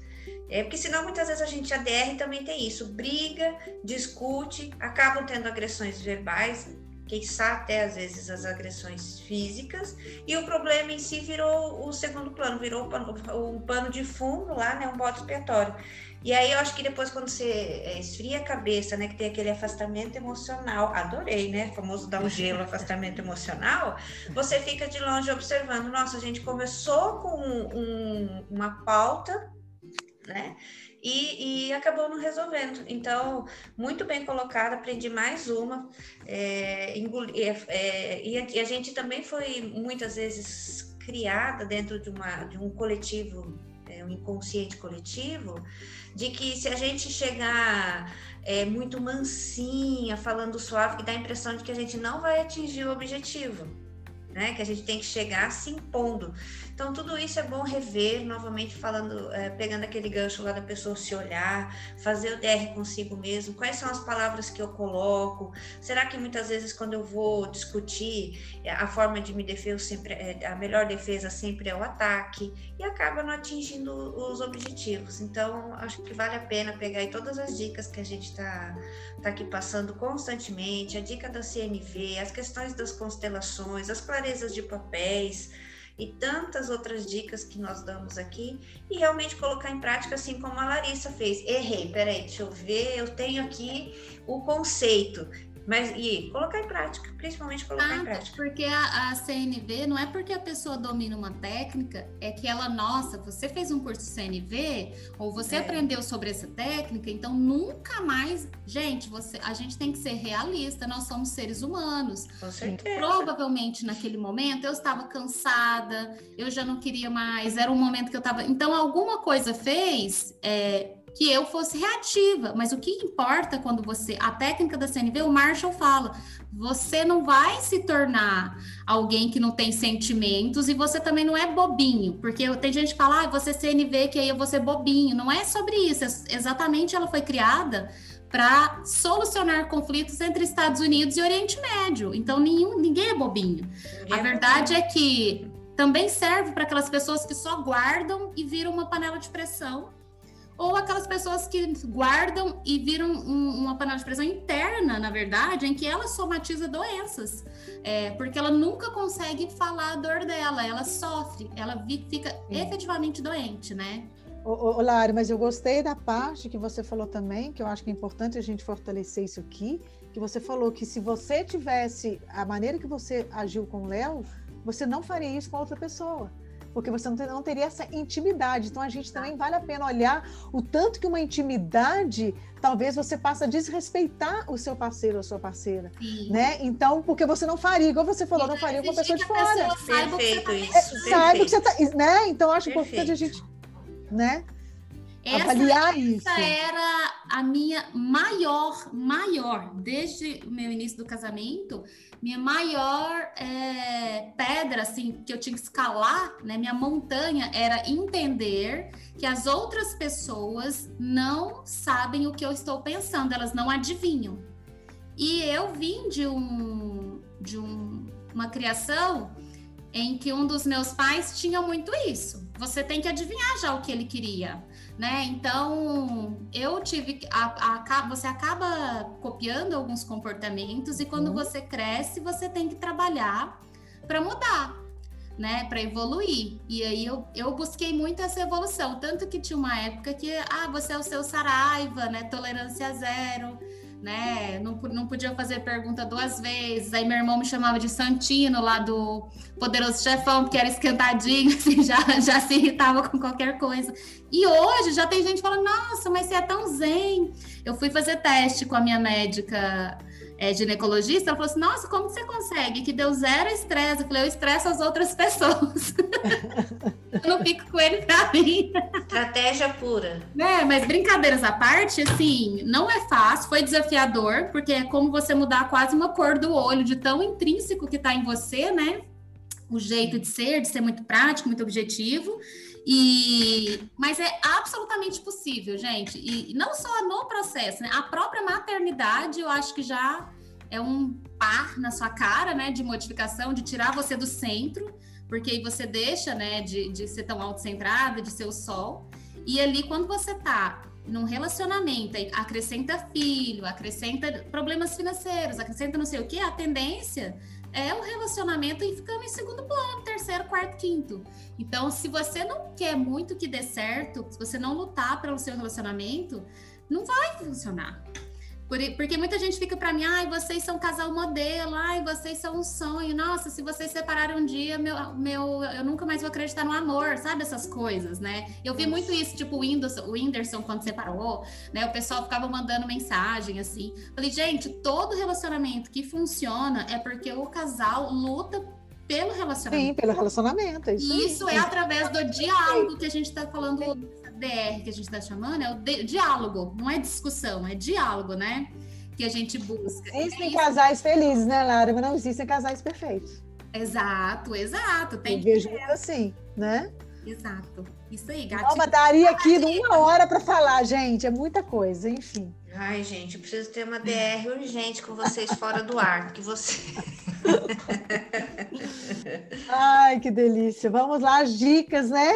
É porque senão muitas vezes a gente, a DR também tem isso, briga, discute, acabam tendo agressões verbais, quem sabe até às vezes as agressões físicas, e o problema em si virou o segundo plano, virou um pano, um pano de fundo lá, né, um bode expiatório. E aí eu acho que depois quando você é, esfria a cabeça, né, que tem aquele afastamento emocional, adorei, né, famoso dar um gelo, afastamento emocional, você fica de longe observando, nossa, a gente começou com um, uma pauta né? E, e, acabou não resolvendo. Então, muito bem colocado, aprendi mais uma. É, engoli, é, é, e, a, e, a, gente também foi muitas vezes criada dentro de, uma, de um coletivo, é, um inconsciente coletivo, de que se a gente chegar é, muito mansinha, falando suave, que dá a impressão de que a gente não vai atingir o objetivo. Né, que a gente tem que chegar se impondo. Então, tudo isso é bom rever, novamente falando, é, pegando aquele gancho lá da pessoa se olhar, fazer o DR consigo mesmo. Quais são as palavras que eu coloco? Será que muitas vezes, quando eu vou discutir, é, a forma de me defender sempre, é, a melhor defesa sempre é o ataque e acaba não atingindo os objetivos. Então, acho que vale a pena pegar todas as dicas que a gente está tá aqui passando constantemente, a dica da CNV, as questões das constelações, as clarezas de papéis e tantas outras dicas que nós damos aqui e realmente colocar em prática assim como a Larissa fez. Errei, peraí, deixa eu ver, eu tenho aqui o conceito. Mas e colocar em prática, principalmente colocar ah, em prática. Porque a, a, CNV não é porque a pessoa domina uma técnica, é que ela, nossa, você fez um curso CNV ou você é. aprendeu sobre essa técnica, então nunca mais, gente, você, a gente tem que ser realista, nós somos seres humanos. Com certeza. Provavelmente naquele momento eu estava cansada, eu já não queria mais, era um momento que eu estava, então alguma coisa fez é, que eu fosse reativa. Mas o que importa quando você. A técnica da CNV, o Marshall fala: você não vai se tornar alguém que não tem sentimentos e você também não é bobinho. Porque tem gente que fala, ah, você é CNV, que aí eu vou ser bobinho. Não é sobre isso. É exatamente ela foi criada para solucionar conflitos entre Estados Unidos e Oriente Médio. Então, nenhum, ninguém é bobinho. Ninguém a é verdade é que também serve para aquelas pessoas que só guardam e viram uma panela de pressão ou aquelas pessoas que guardam e viram um, uma panela de pressão interna, na verdade, em que ela somatiza doenças, é, porque ela nunca consegue falar a dor dela, ela sofre, ela fica Sim. efetivamente doente, né? Ô, ô, Lari, mas eu gostei da parte que você falou também, que eu acho que é importante a gente fortalecer isso aqui, que você falou que se você tivesse a maneira que você agiu com o Léo, você não faria isso com outra pessoa. Porque você não, ter, não teria essa intimidade. Então a gente também vale a pena olhar o tanto que uma intimidade talvez você passe a desrespeitar o seu parceiro ou a sua parceira, Sim. né? Então, porque você não faria, igual você falou, não faria com a pessoa de fora. Perfeito, isso. É, saiba que você tá, né? Então acho Perfeito. importante a gente, né? Essa, avaliar isso. Essa era a minha maior, maior, desde o meu início do casamento, minha maior é, pedra, assim, que eu tinha que escalar, né? Minha montanha era entender que as outras pessoas não sabem o que eu estou pensando, elas não adivinham. E eu vim de um, de um, uma criação em que um dos meus pais tinha muito isso. Você tem que adivinhar já o que ele queria né? Então, eu tive a, a, você acaba copiando alguns comportamentos e quando uhum. você cresce, você tem que trabalhar para mudar, né? Para evoluir. E aí eu, eu busquei muito essa evolução, tanto que tinha uma época que ah, você é o seu Saraiva, né? Tolerância zero né? Não, não podia fazer pergunta duas vezes. Aí meu irmão me chamava de Santino lá do Poderoso Chefão, porque era esquentadinho, assim, já, já se irritava com qualquer coisa. E hoje já tem gente falando, nossa, mas você é tão zen. Eu fui fazer teste com a minha médica é, ginecologista, ela falou assim: Nossa, como você consegue? Que deu zero estresse. Eu falei: Eu estresso as outras pessoas. eu não fico com ele pra mim. Estratégia pura. É, mas brincadeiras à parte, assim, não é fácil, foi desafiador, porque é como você mudar quase uma cor do olho, de tão intrínseco que tá em você, né? O jeito de ser, de ser muito prático, muito objetivo. E, mas é absolutamente possível, gente. E não só no processo, né? A própria maternidade, eu acho que já é um par na sua cara, né? De modificação, de tirar você do centro, porque aí você deixa, né? De, de ser tão autocentrada, de ser o sol. E ali, quando você tá num relacionamento, acrescenta filho, acrescenta problemas financeiros, acrescenta não sei o que, a tendência é o relacionamento e ficando em segundo plano, terceiro, quarto, quinto. Então, se você não quer muito que dê certo, se você não lutar pelo seu relacionamento, não vai funcionar. Porque muita gente fica para mim, ai, vocês são casal modelo, ai, vocês são um sonho. Nossa, se vocês separarem um dia, meu, meu, eu nunca mais vou acreditar no amor, sabe? Essas coisas, né? Eu vi muito isso, tipo o Whindersson, o Whindersson quando separou, né? O pessoal ficava mandando mensagem assim. Falei, gente, todo relacionamento que funciona é porque o casal luta pelo relacionamento. Sim, pelo relacionamento. É isso e isso é através do diálogo que a gente está falando DR que a gente está chamando é o diálogo, não é discussão, é diálogo, né? Que a gente busca. Existem é casais felizes, né, Lara? Mas não existem casais perfeitos. Exato, exato. Tem Eu vejo muito assim, né? Exato. Isso aí, gatinho. Uma daria aqui uma hora para falar, gente. É muita coisa, enfim. Ai, gente, eu preciso ter uma DR urgente com vocês fora do ar, que você. Ai, que delícia. Vamos lá, as dicas, né?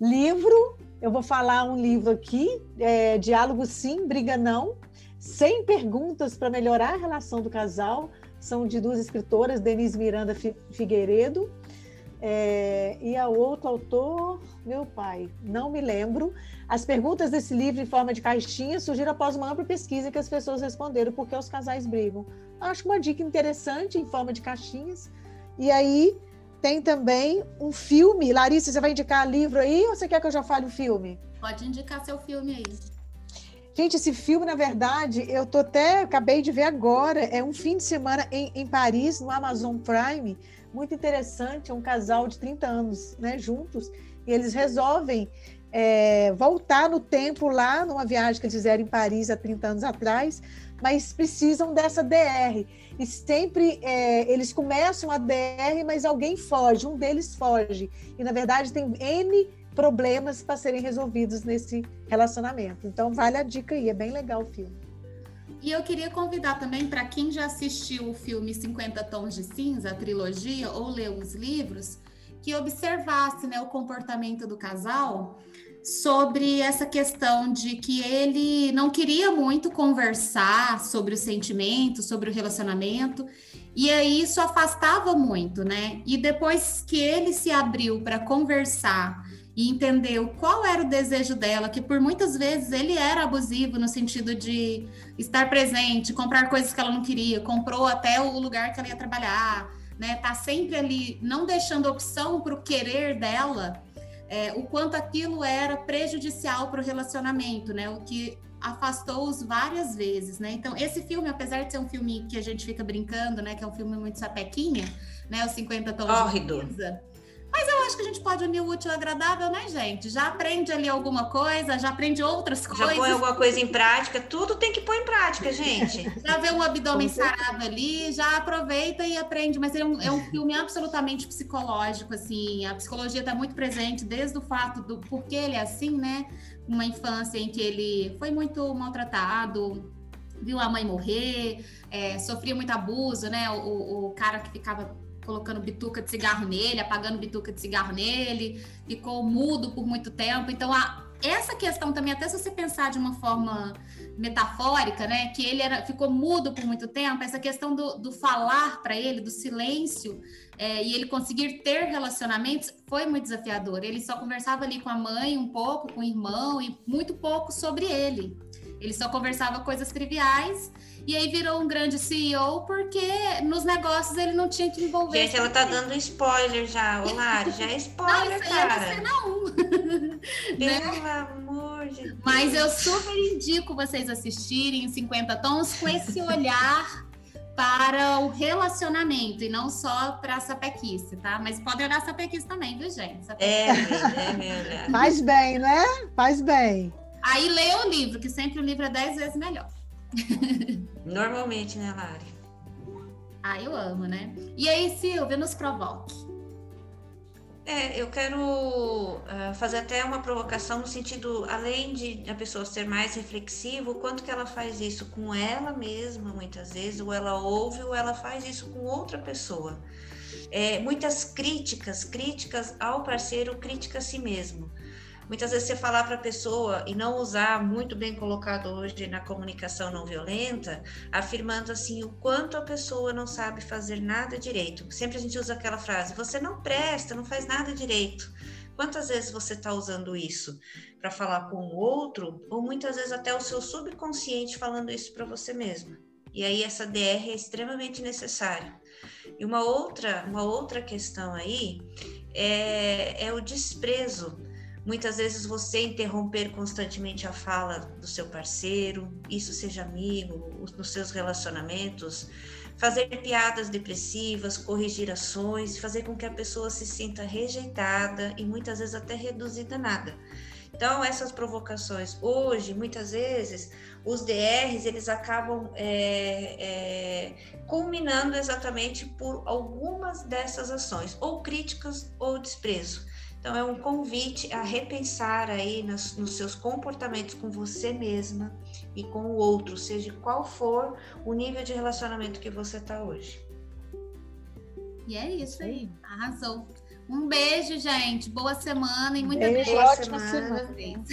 Livro eu vou falar um livro aqui, é, Diálogo Sim, Briga Não, 100 perguntas para melhorar a relação do casal, são de duas escritoras, Denise Miranda Figueiredo, é, e a outro autor, meu pai, não me lembro. As perguntas desse livro em forma de caixinha surgiram após uma ampla pesquisa que as pessoas responderam por que os casais brigam. Acho uma dica interessante em forma de caixinhas. E aí tem também um filme. Larissa, você vai indicar livro aí ou você quer que eu já fale o filme? Pode indicar seu filme aí. Gente, esse filme, na verdade, eu tô até acabei de ver agora. É um fim de semana em, em Paris, no Amazon Prime. Muito interessante. É um casal de 30 anos, né, juntos. E eles resolvem é, voltar no tempo lá, numa viagem que eles fizeram em Paris há 30 anos atrás, mas precisam dessa DR. E sempre é, eles começam a DR, mas alguém foge, um deles foge. E na verdade tem N problemas para serem resolvidos nesse relacionamento. Então vale a dica aí, é bem legal o filme. E eu queria convidar também para quem já assistiu o filme 50 Tons de Cinza, a trilogia, ou leu os livros, que observasse né, o comportamento do casal sobre essa questão de que ele não queria muito conversar sobre o sentimento, sobre o relacionamento, e aí isso afastava muito, né? E depois que ele se abriu para conversar e entendeu qual era o desejo dela, que por muitas vezes ele era abusivo no sentido de estar presente, comprar coisas que ela não queria, comprou até o lugar que ela ia trabalhar, né? Tá sempre ali, não deixando opção para o querer dela, é, o quanto aquilo era prejudicial para o relacionamento, né? O que afastou-os várias vezes, né? Então, esse filme, apesar de ser um filme que a gente fica brincando, né? Que é um filme muito sapequinha, né? Os 50 tons Hórrido. de cinza. Mas eu acho que a gente pode unir o útil ao agradável, né, gente? Já aprende ali alguma coisa, já aprende outras coisas. Já põe alguma coisa em prática, tudo tem que pôr em prática, gente. já vê um abdômen sarado ali, já aproveita e aprende. Mas é um, é um filme absolutamente psicológico, assim. A psicologia está muito presente desde o fato do porquê ele é assim, né? Uma infância em que ele foi muito maltratado, viu a mãe morrer, é, sofria muito abuso, né? O, o cara que ficava colocando bituca de cigarro nele, apagando bituca de cigarro nele, ficou mudo por muito tempo. Então, a, essa questão também, até se você pensar de uma forma metafórica, né, que ele era, ficou mudo por muito tempo, essa questão do, do falar para ele, do silêncio, é, e ele conseguir ter relacionamentos foi muito desafiador. Ele só conversava ali com a mãe um pouco, com o irmão, e muito pouco sobre ele. Ele só conversava coisas triviais e aí virou um grande CEO porque nos negócios ele não tinha que envolver. Gente, ela tá dando spoiler já, Lari, já é spoiler, não, cara. É cena um. Pelo né? amor de Deus. Mas eu super indico vocês assistirem 50 Tons com esse olhar para o relacionamento e não só para a sapequice, tá? Mas pode olhar a sapequice também, viu, gente? É, é mesmo. Faz bem, né? Faz bem. Aí leia o livro, que sempre o livro é dez vezes melhor. Normalmente, né, Lari? Ah, eu amo, né? E aí, Silvia, nos provoque. É, eu quero uh, fazer até uma provocação no sentido, além de a pessoa ser mais reflexiva, o quanto que ela faz isso com ela mesma, muitas vezes, ou ela ouve, ou ela faz isso com outra pessoa. É, muitas críticas, críticas ao parceiro, crítica a si mesmo. Muitas vezes você falar para a pessoa e não usar muito bem colocado hoje na comunicação não violenta, afirmando assim o quanto a pessoa não sabe fazer nada direito. Sempre a gente usa aquela frase: você não presta, não faz nada direito. Quantas vezes você está usando isso para falar com o outro, ou muitas vezes até o seu subconsciente falando isso para você mesmo? E aí essa DR é extremamente necessária. E uma outra, uma outra questão aí é, é o desprezo Muitas vezes você interromper constantemente a fala do seu parceiro, isso seja amigo, nos seus relacionamentos, fazer piadas depressivas, corrigir ações, fazer com que a pessoa se sinta rejeitada e muitas vezes até reduzida a nada. Então, essas provocações, hoje, muitas vezes, os DRs, eles acabam é, é, culminando exatamente por algumas dessas ações, ou críticas ou desprezo. Então é um convite a repensar aí nos, nos seus comportamentos com você mesma e com o outro, seja qual for o nível de relacionamento que você está hoje. E é isso aí, arrasou. Um beijo, gente. Boa semana e muita beijo, boa ótima semana. semana.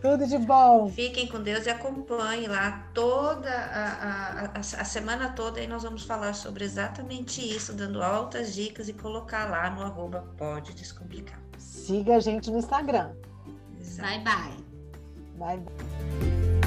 Tudo de bom. Fiquem com Deus e acompanhem lá toda a, a, a, a, semana toda e nós vamos falar sobre exatamente isso, dando altas dicas e colocar lá no arroba pode descomplicar. Siga a gente no Instagram. Exato. Bye bye. Bye bye.